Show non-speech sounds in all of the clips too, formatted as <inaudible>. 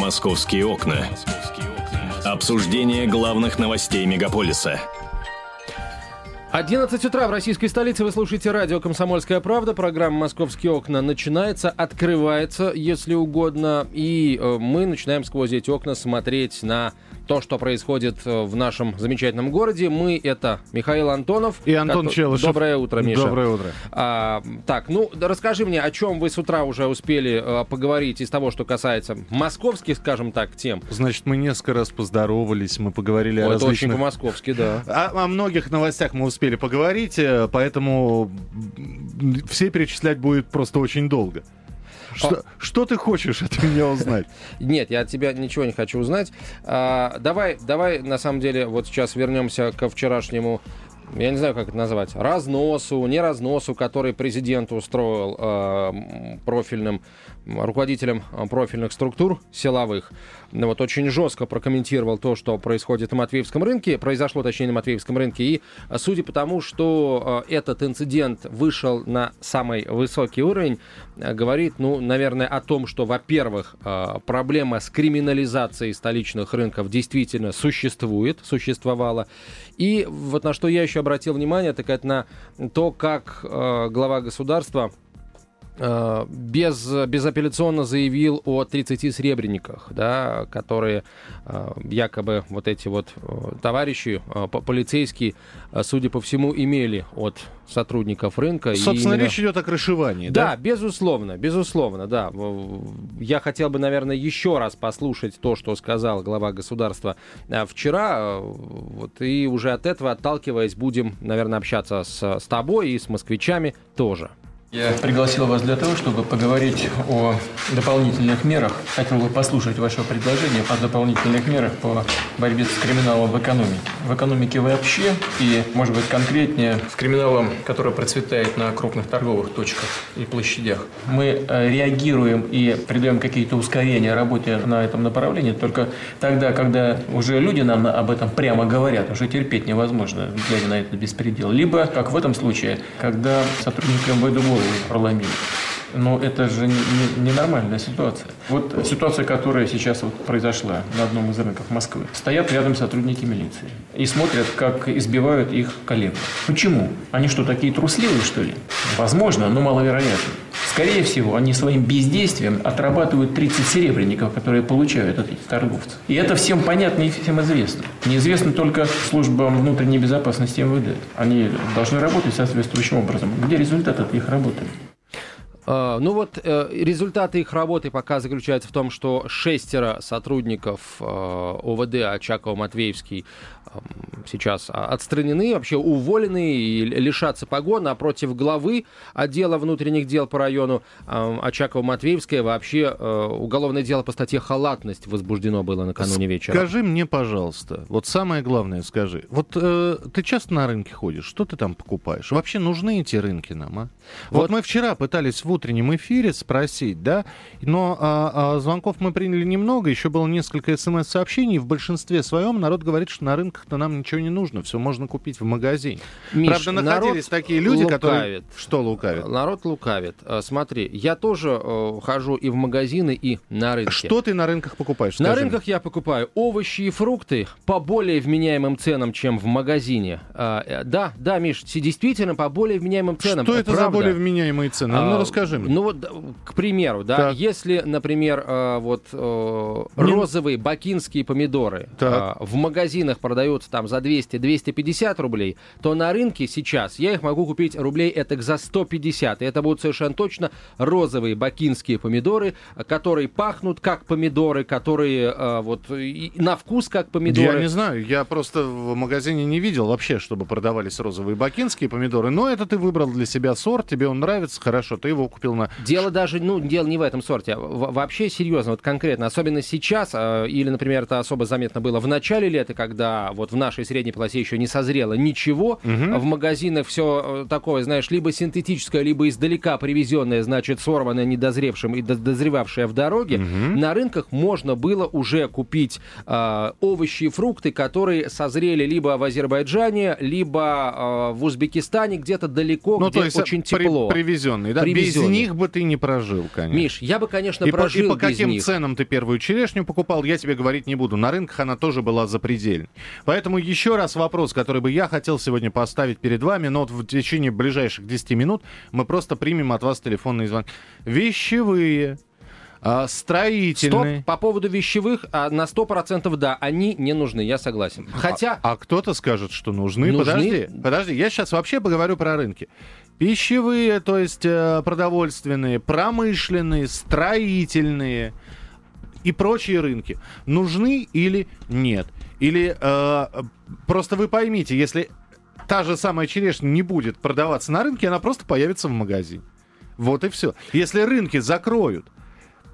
«Московские окна». Обсуждение главных новостей мегаполиса – 11 утра в российской столице вы слушаете радио «Комсомольская правда». Программа «Московские окна» начинается, открывается, если угодно. И э, мы начинаем сквозь эти окна смотреть на то, что происходит э, в нашем замечательном городе. Мы это Михаил Антонов. И Антон как... Челышев. Доброе утро, Миша. Доброе утро. А, так, ну, расскажи мне, о чем вы с утра уже успели а, поговорить из того, что касается московских, скажем так, тем. Значит, мы несколько раз поздоровались, мы поговорили О, о различных... очень по-московски, да. <laughs> О, о многих новостях мы успели поговорить, э, поэтому все перечислять будет просто очень долго. Что, а... что ты хочешь от меня узнать? <laughs> Нет, я от тебя ничего не хочу узнать. А, давай, давай, на самом деле, вот сейчас вернемся ко вчерашнему я не знаю, как это назвать, разносу, не разносу, который президент устроил э, профильным руководителем э, профильных структур силовых. Вот очень жестко прокомментировал то, что происходит на Матвеевском рынке, произошло, точнее, на Матвеевском рынке. И э, судя по тому, что э, этот инцидент вышел на самый высокий уровень, говорит, ну, наверное, о том, что, во-первых, проблема с криминализацией столичных рынков действительно существует, существовала. И вот на что я еще обратил внимание, так это на то, как глава государства без, безапелляционно заявил о 30 сребрениках, да, которые э, якобы вот эти вот э, товарищи полицейские, судя по всему, имели от сотрудников рынка. Собственно, именно... речь идет о крышевании, да? Да, безусловно, безусловно, да. Я хотел бы, наверное, еще раз послушать то, что сказал глава государства вчера, вот, и уже от этого, отталкиваясь, будем, наверное, общаться с, с тобой и с москвичами тоже. Я пригласил вас для того, чтобы поговорить о дополнительных мерах. Хотел бы послушать ваше предложение о дополнительных мерах по борьбе с криминалом в экономике. В экономике вообще и, может быть, конкретнее с криминалом, который процветает на крупных торговых точках и площадях. Мы э, реагируем и придаем какие-то ускорения работе на этом направлении только тогда, когда уже люди нам об этом прямо говорят, уже терпеть невозможно, глядя на этот беспредел. Либо, как в этом случае, когда сотрудники МВД голову проломили. Но это же ненормальная не, не ситуация. Вот ситуация, которая сейчас вот произошла на одном из рынков Москвы. Стоят рядом сотрудники милиции и смотрят, как избивают их коллег. Почему? Они что, такие трусливые, что ли? Возможно, но маловероятно. Скорее всего, они своим бездействием отрабатывают 30 серебряников, которые получают от этих торговцев. И это всем понятно и всем известно. Неизвестно только службам внутренней безопасности МВД. Они должны работать соответствующим образом. Где результат от их работы? А, ну вот э, результаты их работы пока заключаются в том, что шестеро сотрудников э, ОВД Очакова-Матвеевский сейчас отстранены, вообще уволены и лишатся погон, а против главы отдела внутренних дел по району Очакова-Матвеевская вообще э, уголовное дело по статье «Халатность» возбуждено было накануне вечера. Скажи мне, пожалуйста, вот самое главное скажи. Вот э, ты часто на рынке ходишь, что ты там покупаешь? Вообще нужны эти рынки нам, а? Вот, вот мы вчера пытались в утреннем эфире спросить, да, но а, а, звонков мы приняли немного, еще было несколько смс-сообщений, в большинстве своем народ говорит, что на рынках-то нам ничего не нужно, все можно купить в магазине. Миш, Правда, находились такие люди, лукавит. которые... Что лукавят? Народ лукавит. А, смотри, я тоже э, хожу и в магазины, и на рынке. Что ты на рынках покупаешь? На рынках мне. я покупаю овощи и фрукты по более вменяемым ценам, чем в магазине. А, э, да, да, Миш, действительно по более вменяемым ценам. Что это, это за более вменяемые цены? А, ну, расскажи мне. Ну, вот, к примеру, да, так. если, например, э, вот розовые бакинские помидоры так. в магазинах продаются там за 200-250 рублей, то на рынке сейчас я их могу купить рублей это за 150. И это будут совершенно точно розовые бакинские помидоры, которые пахнут как помидоры, которые э, вот на вкус как помидоры. Я не знаю, я просто в магазине не видел вообще, чтобы продавались розовые бакинские помидоры, но это ты выбрал для себя сорт, тебе он нравится, хорошо, ты его купил на... Дело даже, ну, дело не в этом сорте, а вообще серьезно, вот конкретно, особенно сейчас, э, или, например, это особо заметно было в начале лета, когда вот в нашей средней полосе еще не созрело ничего. Мгм. В магазинах все такое, знаешь, либо синтетическое, либо издалека привезенное, значит, сорванное, недозревшим и до- дозревавшее в дороге. Мгм. На рынках можно было уже купить а, овощи и фрукты, которые созрели либо в Азербайджане, либо а, в Узбекистане, где-то далеко, Ну, где то есть очень при- тепло. привезенные, да? Привезенные. Без них бы ты не прожил, конечно. Миш, я бы, конечно, и, по, прожил и по каким них. ценам ты первую черешню покупал, я тебе говорить не буду. На рынках она тоже была запредельной. Поэтому еще раз вопрос, который бы я хотел сегодня поставить перед вами, но вот в течение ближайших 10 минут мы просто примем от вас телефонный звонок. Вещевые, а, Стоп, строительные. по поводу вещевых, а, на 100% да, они не нужны, я согласен. Хотя, А кто-то скажет, что нужны. Нужны? Подожди, подожди, я сейчас вообще поговорю про рынки. Пищевые, то есть э, продовольственные, промышленные, строительные и прочие рынки нужны или нет? Или э, просто вы поймите, если та же самая черешня не будет продаваться на рынке, она просто появится в магазине. Вот и все. Если рынки закроют,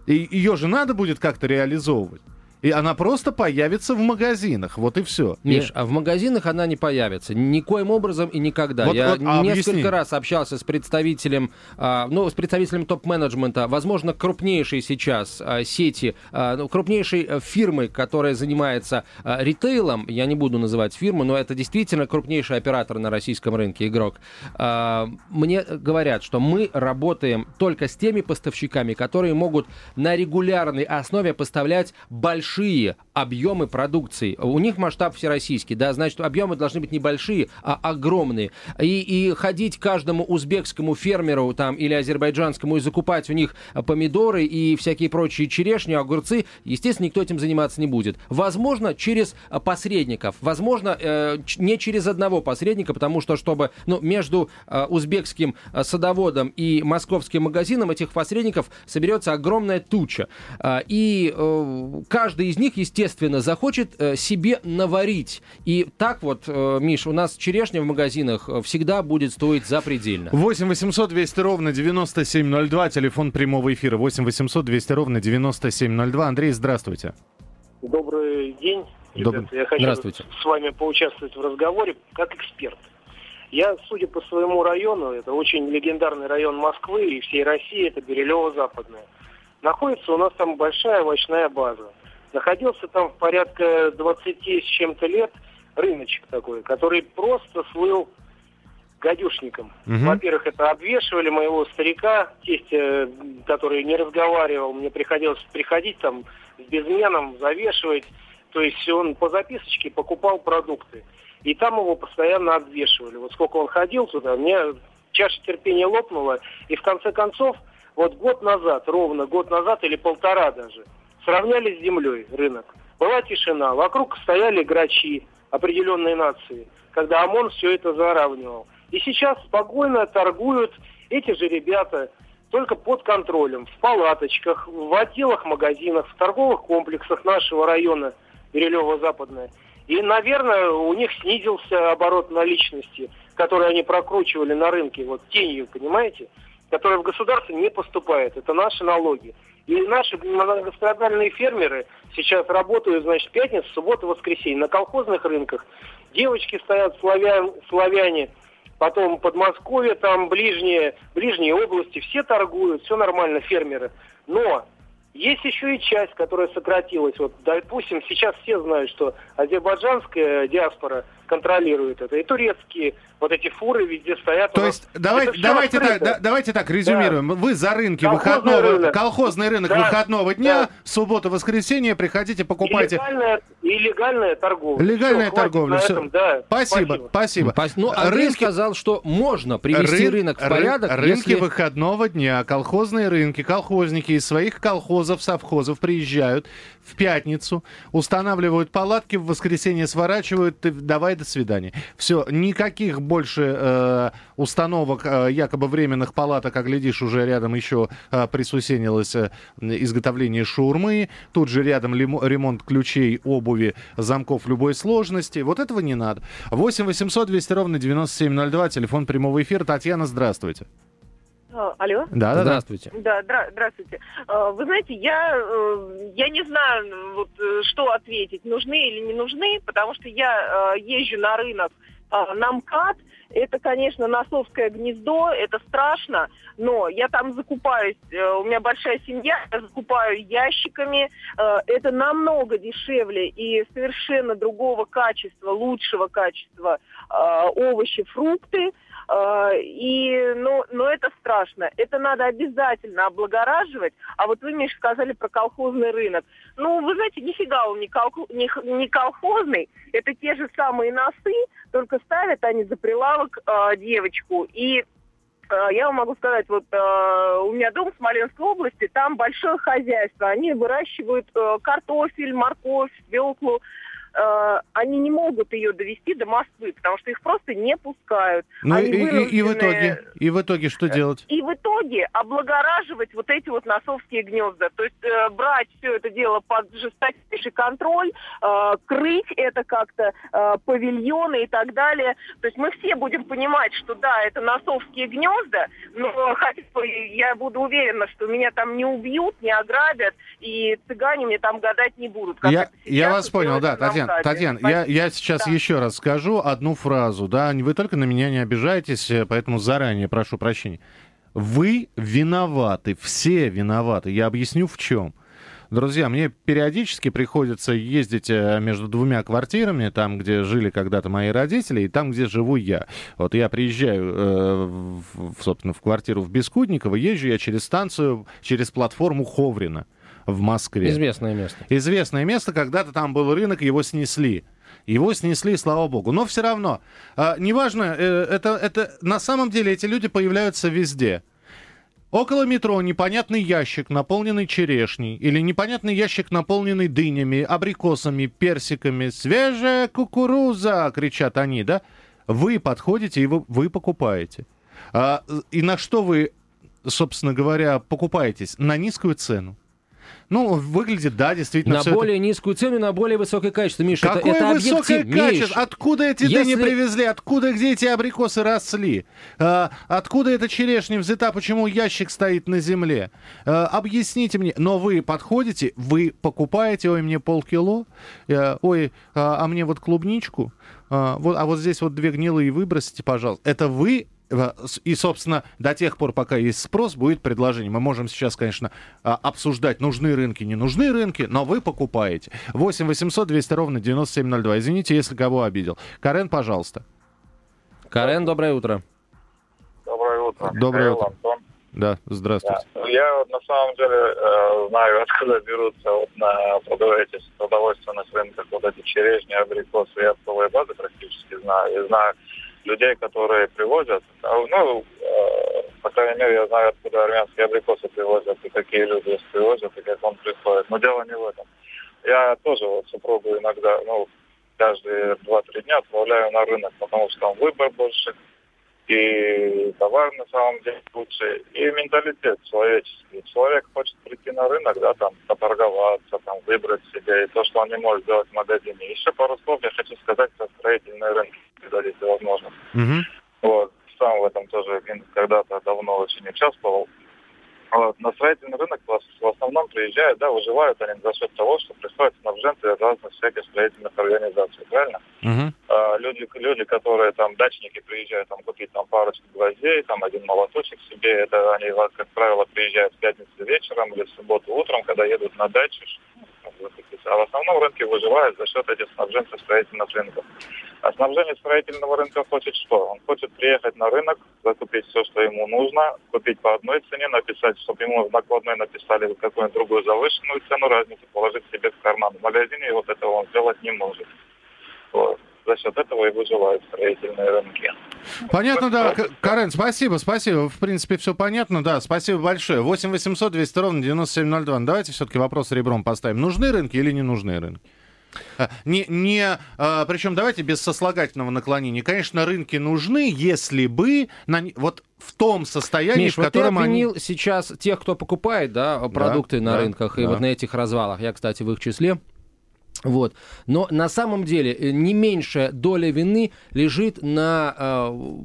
ее же надо будет как-то реализовывать. И она просто появится в магазинах. Вот и все. Миш, а в магазинах она не появится. Никоим образом и никогда. Вот- Я вот, а несколько объясни. раз общался с представителем, а, ну, с представителем топ-менеджмента, возможно, крупнейшей сейчас а, сети, а, ну, крупнейшей а, фирмы, которая занимается а, ритейлом. Я не буду называть фирму, но это действительно крупнейший оператор на российском рынке, игрок. А, мне говорят, что мы работаем только с теми поставщиками, которые могут на регулярной основе поставлять большие большие, объемы продукции. У них масштаб всероссийский, да, значит, объемы должны быть небольшие, а огромные. И, и ходить каждому узбекскому фермеру там или азербайджанскому и закупать у них помидоры и всякие прочие черешни, огурцы, естественно, никто этим заниматься не будет. Возможно, через посредников, возможно, э, не через одного посредника, потому что, чтобы, ну, между а, узбекским а, садоводом и московским магазином этих посредников соберется огромная туча. А, И э, каждый из них, естественно, захочет э, себе наварить. И так вот, э, Миш, у нас черешня в магазинах э, всегда будет стоить запредельно. 8 800 200 ровно 9702, телефон прямого эфира. 8 800 200 ровно 9702. Андрей, здравствуйте. Добрый день, ребята. Добрый. Я хочу Здравствуйте. с вами поучаствовать в разговоре как эксперт. Я, судя по своему району, это очень легендарный район Москвы и всей России, это Берилево-Западное. Находится у нас там большая овощная база. Находился там в порядка 20 с чем-то лет рыночек такой, который просто слыл гадюшником. Мгм. Во-первых, это обвешивали моего старика, тестя, который не разговаривал, мне приходилось приходить там с безменом, завешивать. То есть он по записочке покупал продукты. И там его постоянно обвешивали. Вот сколько он ходил туда, мне чаша терпения лопнула. И в конце концов, вот год назад, ровно год назад или полтора даже, сравняли с землей рынок. Была тишина, вокруг стояли грачи определенной нации, когда ОМОН все это заравнивал. И сейчас спокойно торгуют эти же ребята, только под контролем, в палаточках, в отделах магазинах, в торговых комплексах нашего района Берилево-Западное. И, наверное, у них снизился оборот наличности, который они прокручивали на рынке, вот тенью, понимаете, которая в государство не поступает. Это наши налоги. И наши многострадальные фермеры сейчас работают, значит, пятница, суббота, воскресенье на колхозных рынках. Девочки стоят, славян, славяне, потом Подмосковье, там ближние, ближние области, все торгуют, все нормально, фермеры. Но есть еще и часть, которая сократилась. Вот, допустим, сейчас все знают, что азербайджанская диаспора контролирует это. И турецкие вот эти фуры везде стоят. То есть давай, это всё давайте, так, да- давайте так резюмируем. Вы за рынки Колхозный выходного, рынок. колхозный рынок Да, выходного дня, да. суббота, воскресенье, приходите, покупайте. Илlegальная, илlegальная торговля. Легальная Всё, хватит торговля, на всё. этом, да. Спасибо, спасибо. Пос- Ну, Андрей Рынки- сказал, что можно привести Рын- рынок в порядок, рынки если... выходного дня, колхозные рынки, колхозники из своих колхозов, совхозов приезжают в пятницу, устанавливают палатки, в воскресенье сворачивают, и давай до свидания. Все, никаких больше э, установок э, якобы временных палаток, а глядишь, уже рядом еще э, присусенилось э, изготовление шаурмы, тут же рядом ремонт ключей, обуви, замков любой сложности. Вот этого не надо. 8 800 200 ровно 9702, телефон прямого эфира. Татьяна, здравствуйте. А, Алло. Да, да, Здравствуйте. Да, дра- здравствуйте. А, Вы знаете, я, э, я не знаю, вот, э, что ответить, нужны или не нужны, потому что я э, езжу на рынок а, на МКАД. Это, конечно, носовское гнездо, это страшно, но я там закупаюсь, у меня большая семья, я закупаю ящиками, это намного дешевле и совершенно другого качества, лучшего качества овощи, фрукты. Э, И, ну, но это страшно. Это надо обязательно облагораживать. А вот вы, Миша, сказали про колхозный рынок. Ну, вы знаете, нифига он не, колхо- не не колхозный. Это те же самые носы, только ставят они за прилавок э, девочку. И э, я вам могу сказать, вот э, у меня дом в Смоленской области, там большое хозяйство. Они выращивают э, картофель, морковь, свеклу. Э, они не могут ее довести до Москвы, потому что их просто не пускают. Ну и, Они и- и в вынуждены- итоге, и в итоге что делать? и в итоге облагораживать вот эти вот носовские гнезда. То есть э, брать все это дело под жесточайший контроль, э, крыть это как-то, э, павильоны и так далее. То есть мы все будем понимать, что да, это носовские гнезда, но хотя бы я буду уверена, что меня там не убьют, не ограбят, и цыгане мне там гадать не будут. Я, я вас понял, да, на Татьяна. Татьяна, я, я сейчас Да. еще раз скажу одну фразу, да, вы только на меня не обижайтесь, э, поэтому заранее прошу прощения. Вы виноваты, все виноваты. Я объясню в чем. Друзья, мне периодически приходится ездить э, между двумя квартирами, там, где жили когда-то мои родители, и там, где живу я. Вот я приезжаю, э, в, собственно, в квартиру в Бескудниково, езжу я через станцию, через платформу Ховрина в Москве. Известное место. Известное место, когда-то там был рынок, его снесли. Его снесли, слава богу. Но все равно, а, неважно, э, это, это на самом деле эти люди появляются везде. Около метро непонятный ящик, наполненный черешней, или непонятный ящик, наполненный дынями, абрикосами, персиками. «Свежая кукуруза!» — кричат они, да? Вы подходите и вы, вы покупаете. А, и на что вы, собственно говоря, покупаетесь? На низкую цену. Ну, выглядит, да, действительно. На всё это- более низкую цену, на более высокое качество. Миша, это, Какое это высокое объектив. Миш, качество? Откуда эти если- дыни привезли? Откуда, где эти абрикосы росли? А, откуда эта черешня взята? Почему ящик стоит на земле? А, объясните мне. Но вы подходите, вы покупаете, ой, мне полкило, э, ой, а, а мне вот клубничку, а, вот, а вот здесь вот две гнилые выбросите, пожалуйста. Это вы и, собственно, до тех пор, пока есть спрос, будет предложение. Мы можем сейчас, конечно, а, обсуждать, нужны рынки, не нужны рынки, но вы покупаете. 8 800 200 ровно 9702. Извините, если кого обидел. Карен, пожалуйста. Карен, доброе утро. Доброе утро. Доброе утро. Антон. Да, здравствуйте. Да. Я вот на самом деле э, знаю, <laughs> откуда берутся вот на продовольственных рынках вот эти черешни, абрикосы и оптовые базы практически знаю. И знаю людей, которые привозят. Ну, по крайней мере, я знаю, откуда армянские абрикосы привозят, и какие люди их привозят, и как он приходит. Но дело не в этом. Я тоже вот супругу иногда, ну, каждые 2-3 дня отправляю на рынок, потому что там выбор больше, и товар на самом деле лучше, и менталитет человеческий. Человек хочет прийти на рынок, да, там, поторговаться, там, выбрать себе, и то, что он не может сделать в магазине. Еще пару слов я хочу сказать про строительные рынки, если дадите возможность. Мгм. Сам в этом тоже когда-то давно очень участвовал. Вот, на строительный рынок в ос- в основном приезжают, да, выживают они за счет того, что приходят снабженцы разных всяких строительных организаций, правильно? Мгм. А, люди, люди, которые там, дачники приезжают там купить там парочку гвоздей, там один молоточек себе, это они, как правило, приезжают в пятницу вечером или в субботу утром, когда едут на дачу, выкупить. а в основном рынки выживают за счет этих снабженцев строительных рынков. А снабжение строительного рынка хочет что? Он хочет приехать на рынок, закупить все, что ему нужно, купить по одной цене, написать, чтобы ему в накладной написали какую-нибудь другую завышенную цену, разницу положить себе в карман. В магазине вот этого он сделать не может. Вот. За счет этого и выживают строительные рынки. Понятно, да. Карен, спасибо, спасибо. В принципе, все понятно, да. Спасибо большое. 8 800 200 ровно 9702. Ну, Давайте все-таки вопрос ребром поставим. Нужны рынки или не нужны рынки? А, Не, не, а, причем давайте без сослагательного наклонения. Конечно, рынки нужны, если бы на, вот в том состоянии, Миш, в вот ты котором они... обвинил сейчас тех, кто покупает да, продукты на да, рынках и да. вот на этих развалах. Я, кстати, в их числе. Вот. Но на самом деле э, не меньшая доля вины лежит на э,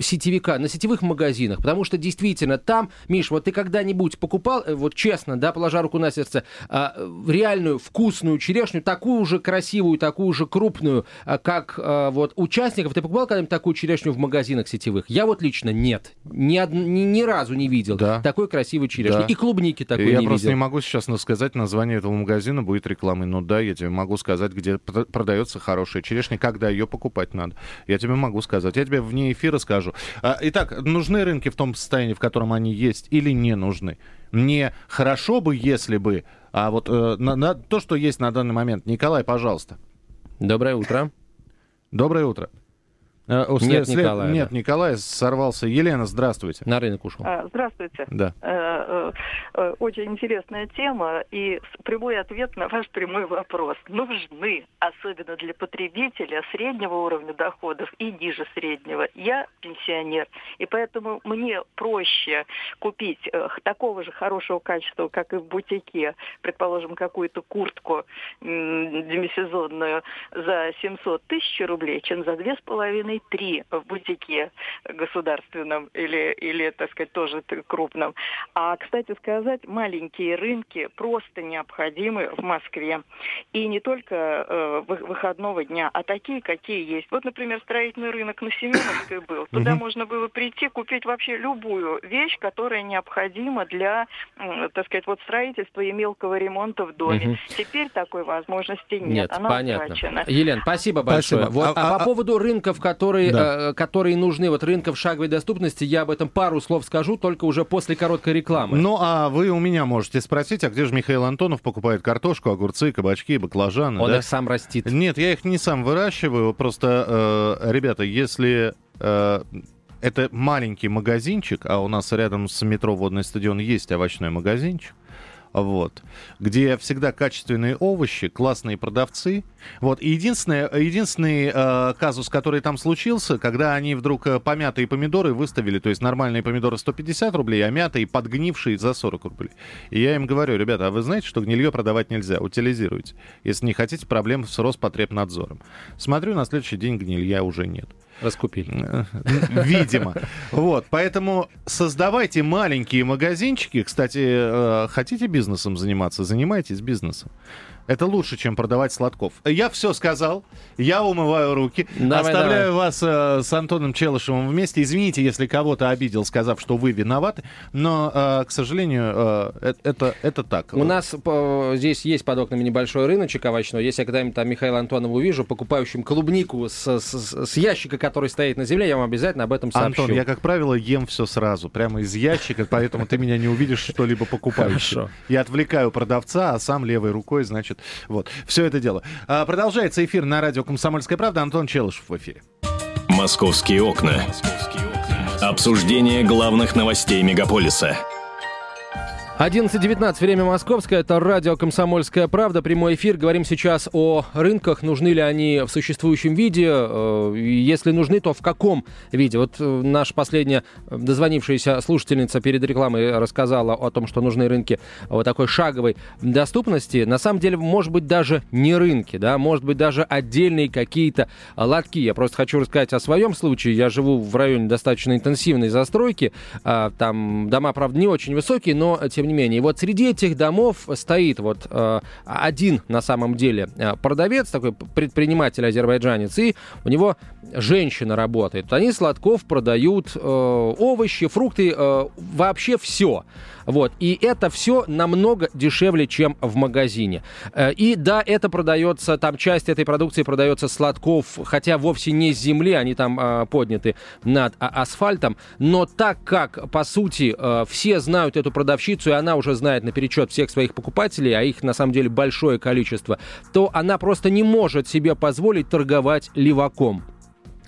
сетевика, на сетевых магазинах, потому что действительно там, Миш, вот ты когда-нибудь покупал, э, вот честно, да, положа руку на сердце, э, реальную вкусную черешню, такую же красивую, такую же крупную, э, как э, вот участников, ты покупал когда-нибудь такую черешню в магазинах сетевых? Я вот лично нет, ни, од... ни, ни разу не видел Да. такой красивой черешни. Да. И клубники такой я не просто видел. не могу сейчас сказать название этого магазина, будет рекламой. Ну да, я тебе могу сказать, где пр- продается хорошая черешня, когда ее покупать надо. Я тебе могу сказать. Я тебе вне эфира скажу. А, Итак, нужны рынки в том состоянии, в котором они есть, или не нужны? Не хорошо бы, если бы, а вот э, на- на то, что есть на данный момент. Николай, пожалуйста. Доброе утро. Доброе утро. Э, о, нет, след, Николая, нет да. Николай сорвался. Елена, здравствуйте. На рынок ушел. А, здравствуйте. Да. Э, э, очень интересная тема и прямой ответ на ваш прямой вопрос. Нужны, особенно для потребителя среднего уровня доходов и ниже среднего. Я пенсионер, и поэтому мне проще купить такого же хорошего качества, как и в бутике, предположим, какую-то куртку демисезонную за 700 тысяч рублей, чем за 2,5 три в бутике государственном или, или так сказать, тоже крупном. А, кстати сказать, маленькие рынки просто необходимы в Москве. И не только э, выходного дня, а такие, какие есть. Вот, например, строительный рынок на Семеновской был. Туда можно было прийти, купить вообще любую вещь, которая необходима для, э, так сказать, вот строительства и мелкого ремонта в доме. Теперь такой возможности нет. Нет, Она понятно. Елена, спасибо большое. Спасибо. Вот, а, а, а по а поводу рынков, которые да. э, которые нужны, вот рынков шаговой доступности, я об этом пару слов скажу, только уже после короткой рекламы. Ну, а вы у меня можете спросить, а где же Михаил Антонов покупает картошку, огурцы, кабачки, баклажаны? Он да? их сам растит. Нет, я их не сам выращиваю. Просто, э, ребята, если э, это маленький магазинчик, а у нас рядом с метро Водный стадион есть овощной магазинчик, вот, где всегда качественные овощи, классные продавцы. Вот, и единственное, единственный э, казус, который там случился, когда они вдруг э, помятые помидоры выставили, то есть нормальные помидоры 150 рублей, а мятые подгнившие за 40 рублей. И я им говорю, ребята, а вы знаете, что гнилье продавать нельзя, утилизируйте, если не хотите проблем с Роспотребнадзором. Смотрю, на следующий день гнилья уже нет. Раскупили. Э, Видимо. Вот, поэтому создавайте маленькие магазинчики. Кстати, э, хотите бизнесом заниматься? Занимайтесь бизнесом. Это лучше, чем продавать сладков. Я все сказал. Я умываю руки. Давай, Оставляю вас э, с Антоном Челышевым вместе. Извините, если кого-то обидел, сказав, что вы виноваты. Но, э, к сожалению, э, э- это, это так. У нас по- здесь есть под окнами небольшой рыночек овощной. Если я когда-нибудь там Михаила Антонова увижу, покупающим клубнику с, с- с ящика, который стоит на земле, я вам обязательно об этом сообщу. Антон, я, как правило, ем все сразу, прямо из ящика, поэтому ты меня не увидишь что-либо покупающим. Хорошо. Я отвлекаю продавца, а сам левой рукой, значит, вот, все это дело. А, продолжается эфир на радио «Комсомольская правда». Антон Челышев в эфире. Московские окна. Обсуждение главных новостей мегаполиса. 11.19, время московское, это радио «Комсомольская правда», прямой эфир. Говорим сейчас о рынках, нужны ли они в существующем виде, э, если нужны, то в каком виде. Вот э, наша последняя э, дозвонившаяся слушательница перед рекламой рассказала о том, что нужны рынки вот такой шаговой доступности. На самом деле, может быть, даже не рынки, да, может быть, даже отдельные какие-то лотки. Я просто хочу рассказать о своем случае. Я живу в районе достаточно интенсивной застройки, а, там дома, правда, не очень высокие, но тем не менее. И вот среди этих домов стоит вот э, один на самом деле э, продавец, такой предприниматель азербайджанец, и у него женщина работает. Они сладков продают э, овощи, фрукты, э, вообще все. Вот. И это все намного дешевле, чем в магазине. Э, И да, это продается, там часть этой продукции продается сладков, хотя вовсе не с земли, они там э, подняты над а- асфальтом. Но так как, по сути, э, все знают эту продавщицу, и она уже знает наперечет всех своих покупателей, а их на самом деле большое количество, то она просто не может себе позволить торговать леваком.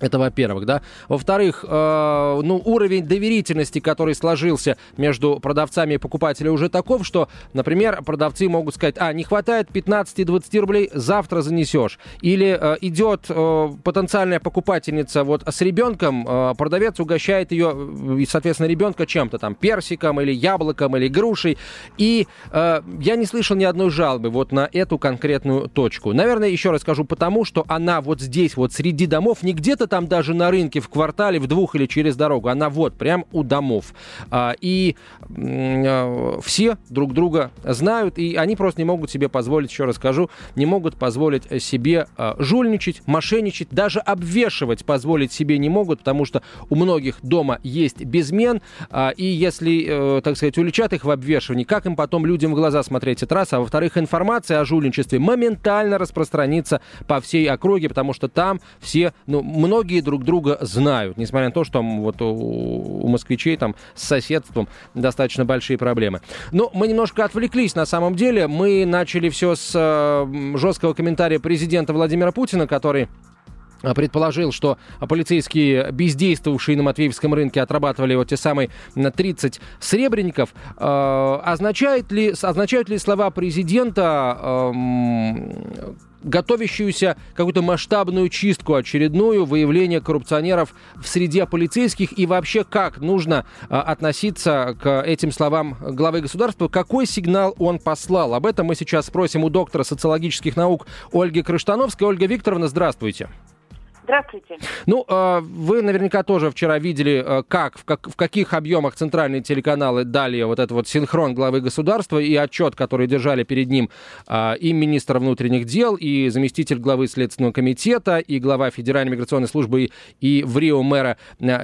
Это во-первых, да. Во-вторых, э, ну, уровень доверительности, который сложился между продавцами и покупателями, уже таков, что, например, продавцы могут сказать, а, не хватает 15-20 рублей, завтра занесешь. Или э, идет э, потенциальная покупательница вот с ребенком, э, продавец угощает ее, и, соответственно, ребенка чем-то там, персиком или яблоком или грушей. И э, я не слышал ни одной жалобы вот на эту конкретную точку. Наверное, еще раз скажу, потому что она вот здесь, вот среди домов, не где-то там даже на рынке в квартале, в двух или через дорогу. Она вот прям у домов. А, и а, все друг друга знают, и они просто не могут себе позволить, еще раз скажу, не могут позволить себе а, жульничать, мошенничать, даже обвешивать позволить себе не могут, потому что у многих дома есть безмен, и если, э, так сказать, уличат их в обвешивании, как им потом людям в глаза смотреть, это раз, а во-вторых, информация о жульничестве моментально распространится по всей округе, потому что там все, ну, многие многие друг друга знают, несмотря на то, что там вот у, у москвичей там с соседством достаточно большие проблемы. Но мы немножко отвлеклись на самом деле. Мы начали все с э, жесткого комментария президента Владимира Путина, который э, предположил, что полицейские, бездействовавшие на Матвеевском рынке, отрабатывали вот те самые 30 сребреников. Э, означает ли, означают ли слова президента э, готовящуюся какую-то масштабную чистку очередную, выявление коррупционеров в среде полицейских и вообще как нужно а, относиться к этим словам главы государства, какой сигнал он послал. Об этом мы сейчас спросим у доктора социологических наук Ольги Крыштановской. Ольга Викторовна, здравствуйте. Здравствуйте. Ну, а, вы наверняка тоже вчера видели, а, как, в, как, в каких объемах центральные телеканалы дали вот этот вот синхрон главы государства и отчет, который держали перед ним а, и министр внутренних дел, и заместитель главы Следственного комитета, и глава Федеральной миграционной службы, и, в Рио мэра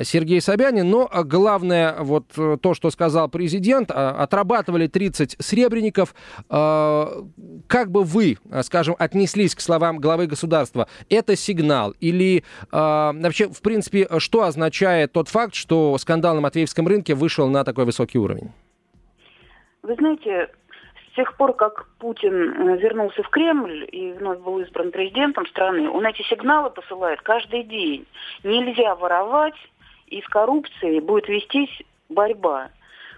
Сергей Собянин. Но главное, вот то, что сказал президент, отрабатывали 30 сребреников. Как бы вы, скажем, отнеслись к словам главы государства? Это сигнал или и э, вообще, в принципе, что означает тот факт, что скандал на Матвеевском рынке вышел на такой высокий уровень? Вы знаете, с тех пор, как Путин э, вернулся в Кремль и вновь был избран президентом страны, он эти сигналы посылает каждый день. Нельзя воровать, и с коррупцией будет вестись борьба.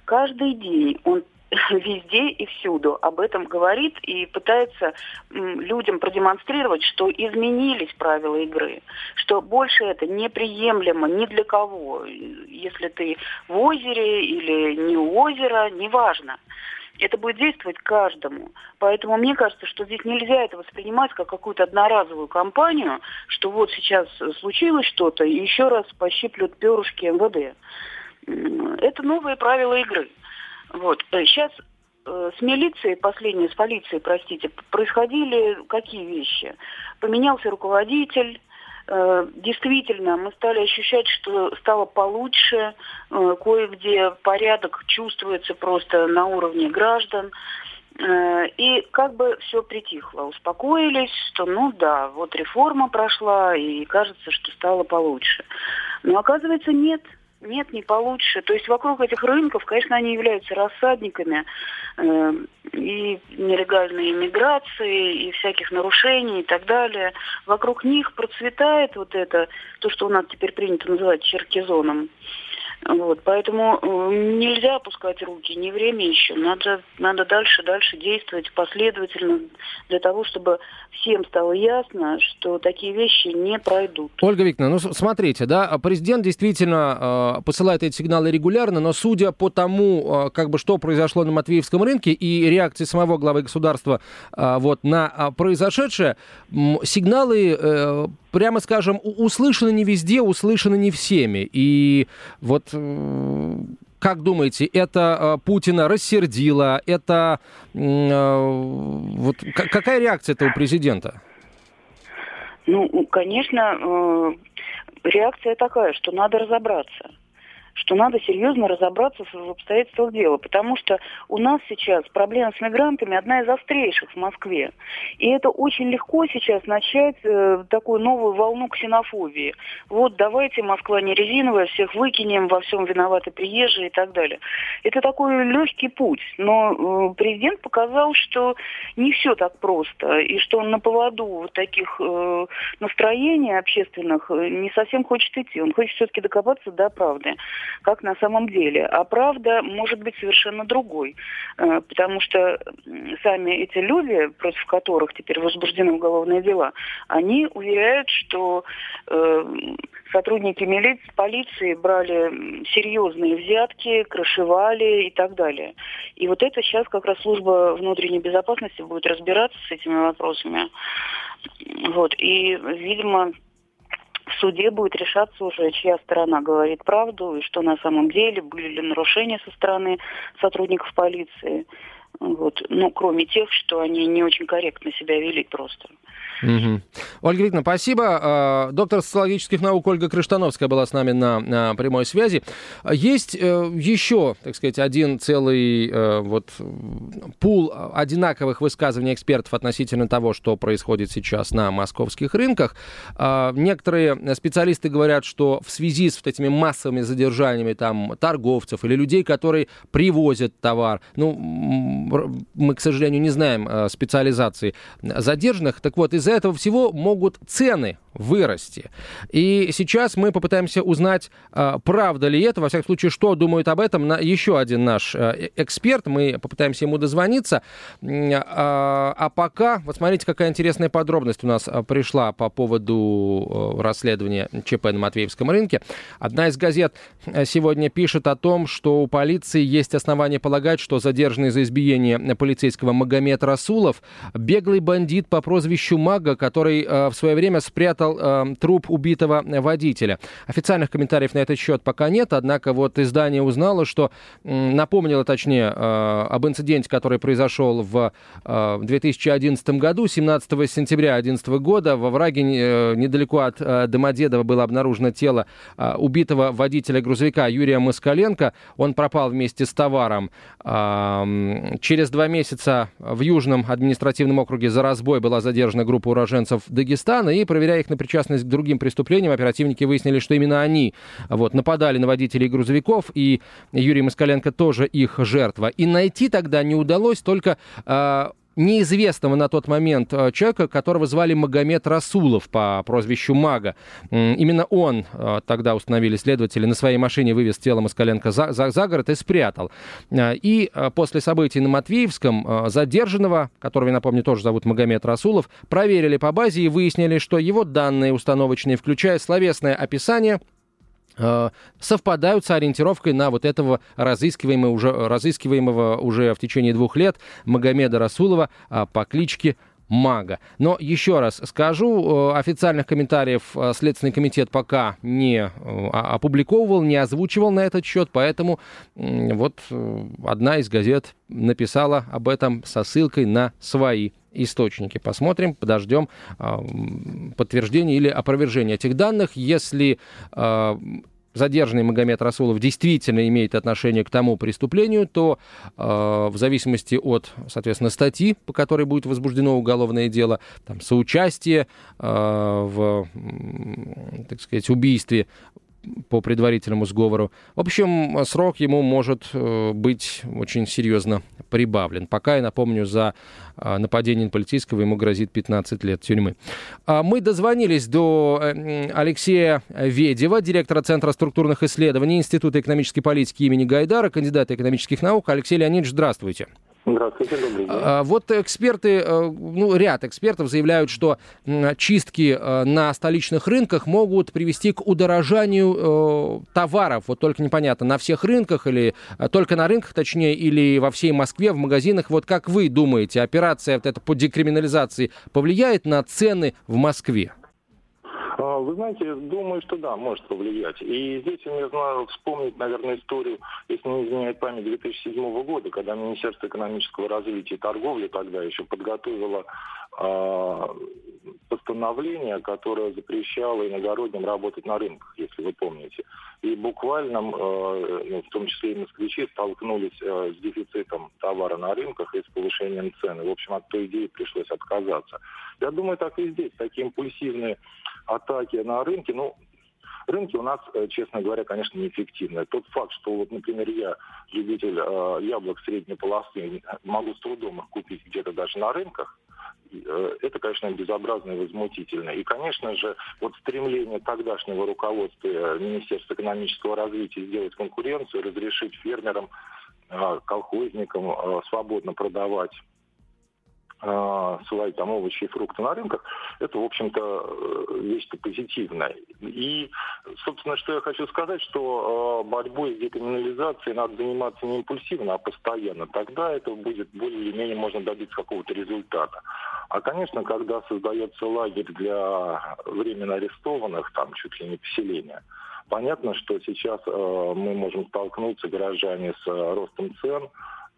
Каждый день он <laughs> везде и всюду об этом говорит и пытается людям продемонстрировать, что изменились правила игры, что больше это неприемлемо ни для кого. Если ты в озере или не у озера, неважно. Это будет действовать каждому. Поэтому мне кажется, что здесь нельзя это воспринимать как какую-то одноразовую кампанию, что вот сейчас случилось что-то, и еще раз пощиплют перышки МВД. Это новые правила игры. Вот. Сейчас э, с милицией, последние с полицией, простите, происходили какие вещи? Поменялся руководитель, э, действительно, мы стали ощущать, что стало получше, э, кое-где порядок чувствуется просто на уровне граждан. И как бы все притихло, успокоились, что ну да, вот реформа прошла, и кажется, что стало получше. Но оказывается нет – нет, не получше. То есть вокруг этих рынков, конечно, они являются рассадниками э, и нелегальной иммиграции, и всяких нарушений и так далее. Вокруг них процветает вот это, то, что у нас теперь принято называть черкизоном. Вот, поэтому нельзя опускать руки, не время еще. Надо, надо дальше, дальше действовать последовательно для того, чтобы всем стало ясно, что такие вещи не пройдут. Ольга Викторовна, ну смотрите, да, президент действительно э, посылает эти сигналы регулярно, но судя по тому, э, как бы что произошло на Матвеевском рынке и реакции самого главы государства э, вот на произошедшее, сигналы э, прямо скажем, услышаны не везде, услышаны не всеми. И вот как думаете, это э, Путина рассердило? Это э, вот какая реакция этого президента? Ну, конечно, реакция такая, что надо разобраться что надо серьезно разобраться в обстоятельствах дела, потому что у нас сейчас проблема с мигрантами одна из острейших в Москве. И это очень легко сейчас начать э, такую новую волну ксенофобии. Вот давайте Москва не резиновая, всех выкинем, во всем виноваты приезжие и так далее. Это такой легкий путь, но э, президент показал, что не все так просто, и что он на поводу вот таких э, настроений общественных э, не совсем хочет идти. Он хочет все-таки докопаться до правды, как на самом деле. А правда может быть совершенно другой, э, потому что сами эти люди, против которых теперь возбуждены уголовные дела, они уверяют, что э, сотрудники милиции, полиции брали серьезные взятки, крышевали и так далее. И вот это сейчас как раз служба внутренней безопасности будет разбираться с этими вопросами. Вот. И, видимо, в суде будет решаться уже, чья сторона говорит правду, и что на самом деле, были ли нарушения со стороны сотрудников полиции. Вот. Ну, кроме тех, что они не очень корректно себя вели просто. Угу. Ольга Викторовна, спасибо. А, доктор социологических наук Ольга Крыштановская была с нами на, на прямой связи. Есть э, еще, так сказать, один целый э, вот пул одинаковых высказываний экспертов относительно того, что происходит сейчас на московских рынках. А, некоторые специалисты говорят, что в связи с вот этими массовыми задержаниями там торговцев или людей, которые привозят товар, ну, мы, к сожалению, не знаем э, специализации задержанных, так вот, из из-за этого всего могут цены вырасти. И сейчас мы попытаемся узнать, а, правда ли это, во всяком случае, что думает об этом еще один наш а, э, эксперт. Мы попытаемся ему дозвониться. А, а пока, вот смотрите, какая интересная подробность у нас пришла по поводу э, расследования ЧП на Матвеевском рынке. Одна из газет э, сегодня пишет о том, что у полиции есть основания полагать, что задержанный за избиение полицейского Магомед Расулов беглый бандит по прозвищу Мага, который в свое время спрятал спрятал э, труп убитого водителя. Официальных комментариев на этот счет пока нет, однако вот издание узнало, что э, напомнило, точнее, э, об инциденте, который произошел в э, 2011 году, 17 сентября 2011 года. Во враге э, недалеко от э, Домодедово было обнаружено тело э, убитого водителя грузовика Юрия Москаленко. Он пропал вместе с товаром. Э, через два месяца в Южном административном округе за разбой была задержана группа уроженцев Дагестана, и, проверяя их на причастность к другим преступлениям. Оперативники выяснили, что именно они вот, нападали на водителей грузовиков, и Юрий Москаленко тоже их жертва. И найти тогда не удалось только э, неизвестного на тот момент э, человека, которого звали Магомед Расулов по прозвищу Мага. Именно он, э, тогда установили следователи, на своей машине вывез тело Москаленко за, за, за город и спрятал. Э, и после событий на Матвеевском задержанного, которого, я напомню, тоже зовут Магомед Расулов, проверили по базе и выяснили, что его данные установочные, включая словесное описание, совпадают с ориентировкой на вот этого разыскиваемого уже, разыскиваемого уже в течение двух лет Магомеда Расулова а, по кличке Мага. Но еще раз скажу, э, официальных комментариев э, Следственный комитет пока не опубликовывал, не озвучивал на этот счет, поэтому вот одна из газет написала об этом со ссылкой на свои источники. Посмотрим, подождем э, подтверждения или опровержения этих данных. Если э, задержанный Магомед Расулов действительно имеет отношение к тому преступлению, то э, в зависимости от, соответственно, статьи, по которой будет возбуждено уголовное дело, там, соучастие э, в, так сказать, убийстве по предварительному сговору. В общем, срок ему может э, быть очень серьезно прибавлен. Пока, я напомню, за э, нападение на полицейского ему грозит 15 лет тюрьмы. А мы дозвонились до э, Алексея Ведева, директора Центра структурных исследований Института экономической политики имени Гайдара, кандидата экономических наук. Алексей Леонидович, здравствуйте. А, вот эксперты, э, ну, ряд экспертов заявляют, что чистки э, на столичных рынках могут привести к удорожанию э, товаров. Вот только непонятно, на всех рынках или только на рынках, точнее, или во всей Москве, в магазинах. Вот как вы думаете, операция вот эта по декриминализации повлияет на цены в Москве? Вы знаете, думаю, что да, может повлиять. И здесь я знаю вспомнить, наверное, историю, если не изменяет память, 2007 года, когда Министерство экономического развития и торговли тогда еще подготовило постановление, которое запрещало иногородним работать на рынках, если вы помните. И буквально, э, ну, в том числе и москвичи, столкнулись э, с дефицитом товара на рынках и с повышением цены. В общем, от той идеи пришлось отказаться. Я думаю, так и здесь. Такие импульсивные атаки на рынке, ну, Рынки у нас, э, честно говоря, конечно, неэффективны. Тот факт, что, вот, например, я, любитель э, яблок средней полосы, могу с трудом их купить где-то даже на рынках, это, конечно, безобразно и возмутительно. И, конечно же, вот стремление тогдашнего руководства э, Министерства экономического развития сделать конкуренцию, разрешить фермерам, колхозникам свободно продавать э, свои там овощи и фрукты на рынках, это, в общем-то, э, вещь-то позитивная. И, собственно, что я хочу сказать, что э, борьбой с декриминализацией надо заниматься не импульсивно, а постоянно. Тогда это будет более или менее можно добиться какого-то результата. А, конечно, когда создается лагерь для временно арестованных, там чуть ли не поселения, понятно, что сейчас э, мы можем столкнуться, горожане, с э, ростом цен,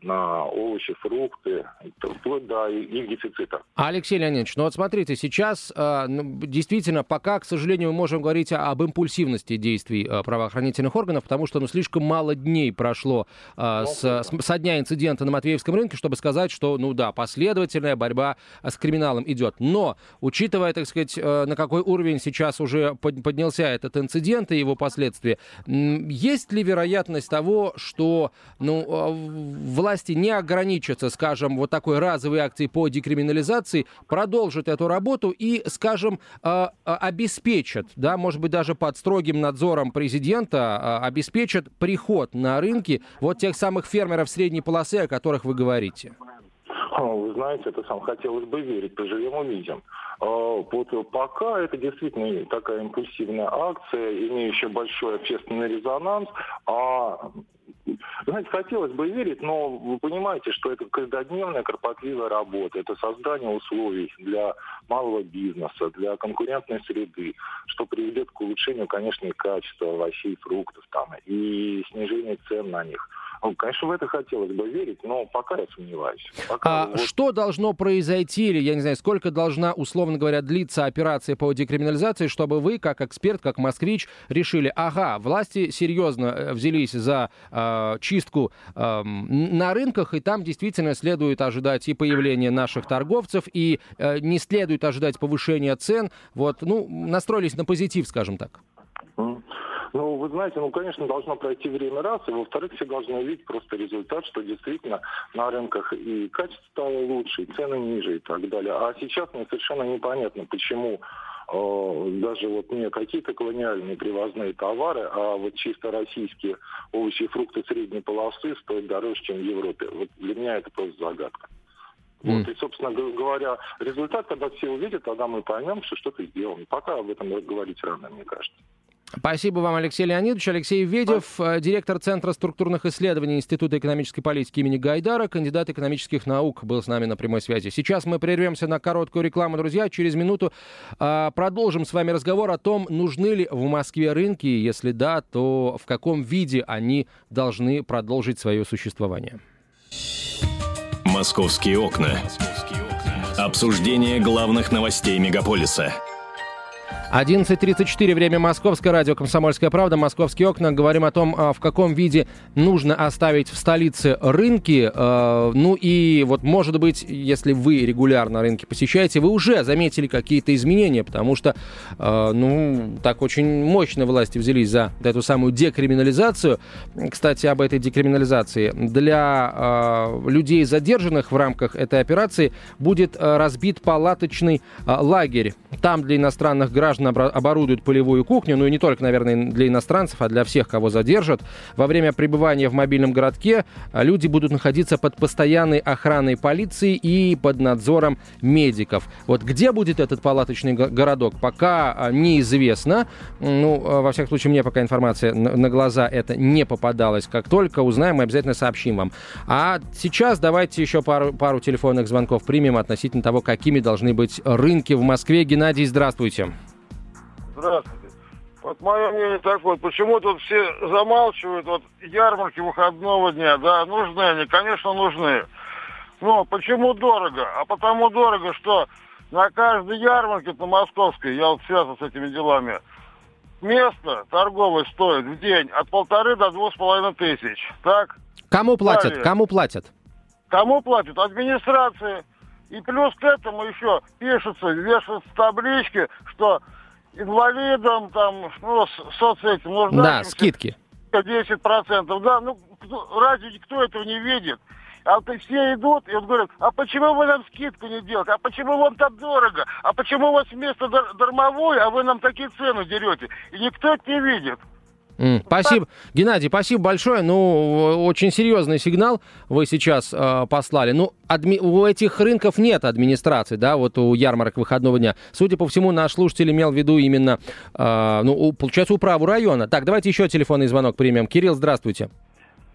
на овощи, фрукты, вплоть до их дефицита. Алексей Леонидович, ну вот смотрите, сейчас э, действительно пока, к сожалению, мы можем говорить об импульсивности действий э, правоохранительных органов, потому что ну, слишком мало дней прошло э, с, с, со дня инцидента на Матвеевском рынке, чтобы сказать, что, ну да, последовательная борьба с криминалом идет. Но, учитывая, так сказать, на какой уровень сейчас уже под, поднялся этот инцидент и его последствия, есть ли вероятность того, что ну, власть власти не ограничатся, скажем, вот такой разовой акцией по декриминализации, продолжат эту работу и, скажем, а, а, обеспечат, да, может быть, даже под строгим надзором президента, а, обеспечат приход на рынки вот тех самых фермеров средней полосы, о которых вы говорите. Вы знаете, это сам хотелось бы верить, поживем увидим. Вот пока это действительно такая импульсивная акция, имеющая большой общественный резонанс, а знаете, хотелось бы верить, но вы понимаете, что это каждодневная кропотливая работа, это создание условий для малого бизнеса, для конкурентной среды, что приведет к улучшению, конечно, и качества овощей, фруктов там, и снижению цен на них. Ну, конечно, в это хотелось бы верить, но пока я сомневаюсь. Пока а вот... что должно произойти, или, я не знаю, сколько должна, условно говоря, длиться операция по декриминализации, чтобы вы, как эксперт, как москвич, решили, ага, власти серьезно э, взялись за э, чистку э, на рынках, и там действительно следует ожидать и появления наших торговцев, и э, не следует ожидать повышения цен. Вот, ну, настроились на позитив, скажем так. Ну, вы знаете, ну, конечно, должно пройти время раз, и во-вторых, все должны увидеть просто результат, что действительно на рынках и качество стало лучше, и цены ниже и так далее. А сейчас мне совершенно непонятно, почему э, даже вот не какие-то колониальные привозные товары, а вот чисто российские овощи и фрукты средней полосы стоят дороже, чем в Европе. Вот для меня это просто загадка. Вот, и, собственно говоря, результат, когда все увидят, тогда мы поймем, что что-то сделано. Пока об этом говорить рано, мне кажется. Спасибо вам, Алексей Леонидович. Алексей Ведев, э, директор Центра структурных исследований Института экономической политики имени Гайдара, кандидат экономических наук, был с нами на прямой связи. Сейчас мы прервемся на короткую рекламу, друзья. Через минуту э, продолжим с вами разговор о том, нужны ли в Москве рынки. Если да, то в каком виде они должны продолжить свое существование. Московские окна. Обсуждение главных новостей мегаполиса. 11.34, время Московское, радио «Комсомольская правда», «Московские окна». Говорим о том, а, в каком виде нужно оставить в столице рынки. А, ну и вот, может быть, если вы регулярно рынки посещаете, вы уже заметили какие-то изменения, потому что, а, ну, так очень мощно власти взялись за эту самую декриминализацию. Кстати, об этой декриминализации. Для людей, задержанных в рамках этой операции, будет разбит палаточный лагерь. Там для иностранных граждан граждан оборудуют полевую кухню, ну и не только, наверное, для иностранцев, а для всех, кого задержат. Во время пребывания в мобильном городке а, люди будут находиться под постоянной охраной полиции и под надзором медиков. Вот где будет этот палаточный городок, пока а, неизвестно. Ну, а, во всяком случае, мне пока информация на глаза это не попадалась. Как только узнаем, мы обязательно сообщим вам. А сейчас давайте еще пару, пару телефонных звонков примем относительно того, какими должны быть рынки в Москве. Геннадий, здравствуйте. Здравствуйте. Вот мое мнение такое, почему тут все замалчивают вот ярмарки выходного дня, да, нужны они, конечно, нужны. Но почему дорого? А потому дорого, что на каждой ярмарке на московской, я вот связан с этими делами, место торговое стоит в день от полторы до двух с половиной тысяч. Так? Кому платят? Далее. Кому платят? Кому платят? Администрации. И плюс к этому еще пишутся, вешаются таблички, что инвалидам, там, ну, с- соцэтим нужна Да, скидки. 10%. Да, ну, кто- разве кто этого не видит? А и все идут и вот говорят, а почему вы нам скидку не делаете? А почему вам так дорого? А почему у вас вместо дар- дармовой, а вы нам такие цены дерете? И никто это не видит. М, Спасибо. Геннадий, спасибо большое. Ну, очень серьезный сигнал вы сейчас э, послали. Ну, адми- у этих рынков нет администрации, да, вот у ярмарок выходного дня. Судя по всему, наш слушатель имел в виду именно, э, ну, у- получается, управу района. Так, давайте еще телефонный звонок примем. Кирилл, здравствуйте.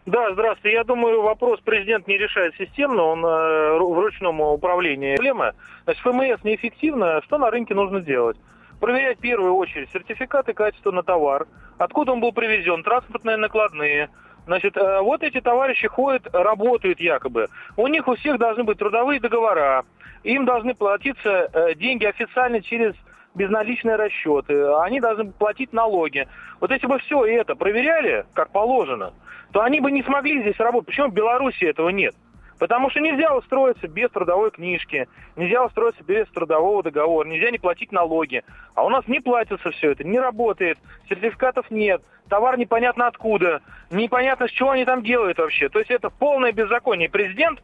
Да, здравствуйте. Я думаю, вопрос президент не решает системно, он э, в ручном управлении. Проблема, значит, ФМС неэффективно, что на рынке нужно делать? Проверять в первую очередь сертификаты качества на товар, откуда он был привезен, транспортные накладные. Значит, э, вот эти товарищи ходят, работают якобы. У них у всех должны быть трудовые договора, им должны платиться э, деньги официально через безналичные расчеты, они должны платить налоги. Вот если бы все это проверяли, как положено, то они бы не смогли здесь работать. Почему в Беларуси этого нет? Потому что нельзя устроиться без трудовой книжки, нельзя устроиться без трудового договора, нельзя не платить налоги. А у нас не платится все это, не работает, сертификатов нет, товар непонятно откуда, непонятно с чего они там делают вообще. То есть это полное беззаконие. Президент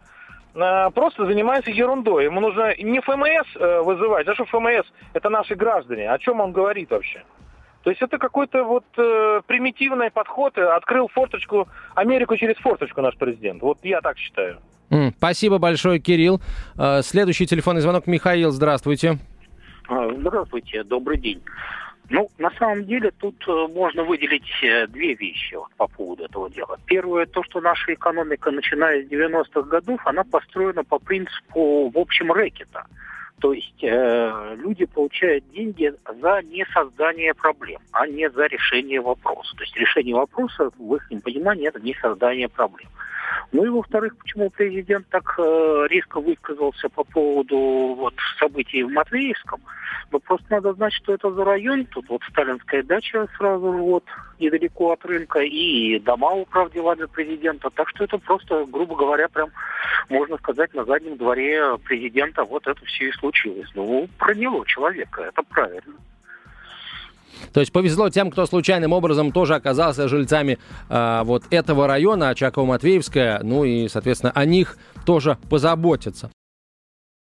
э, просто занимается ерундой. Ему нужно не ФМС э, вызывать, а что ФМС это наши граждане. О чем он говорит вообще? То есть это какой-то вот э, примитивный подход. Открыл форточку, Америку через форточку наш президент. Вот я так считаю. Спасибо большое, Кирилл. Э, Следующий телефонный звонок. Михаил, здравствуйте. А, Здравствуйте, добрый день. Ну, на самом деле, тут э, можно выделить э, две вещи вот по поводу этого дела. Первое, то, что наша экономика, начиная с 90-х годов, она построена по принципу, в общем, рэкета. То есть э, люди получают деньги за не создание проблем, а не за решение вопроса. То есть решение вопроса, в их понимании, это не создание проблем. Ну и во-вторых, почему президент так э, резко высказался по поводу вот, событий в Матвеевском? Ну, просто надо знать, что это за район. Тут вот сталинская дача сразу вот недалеко от рынка и дома управ делами президента. Так что это просто, грубо говоря, прям, можно сказать, на заднем дворе президента вот это все и случилось. Ну, проняло человека, это правильно. То есть повезло тем, кто случайным образом тоже оказался жильцами э, вот этого района, Очаково-Матвеевская, ну и, соответственно, о них тоже позаботиться.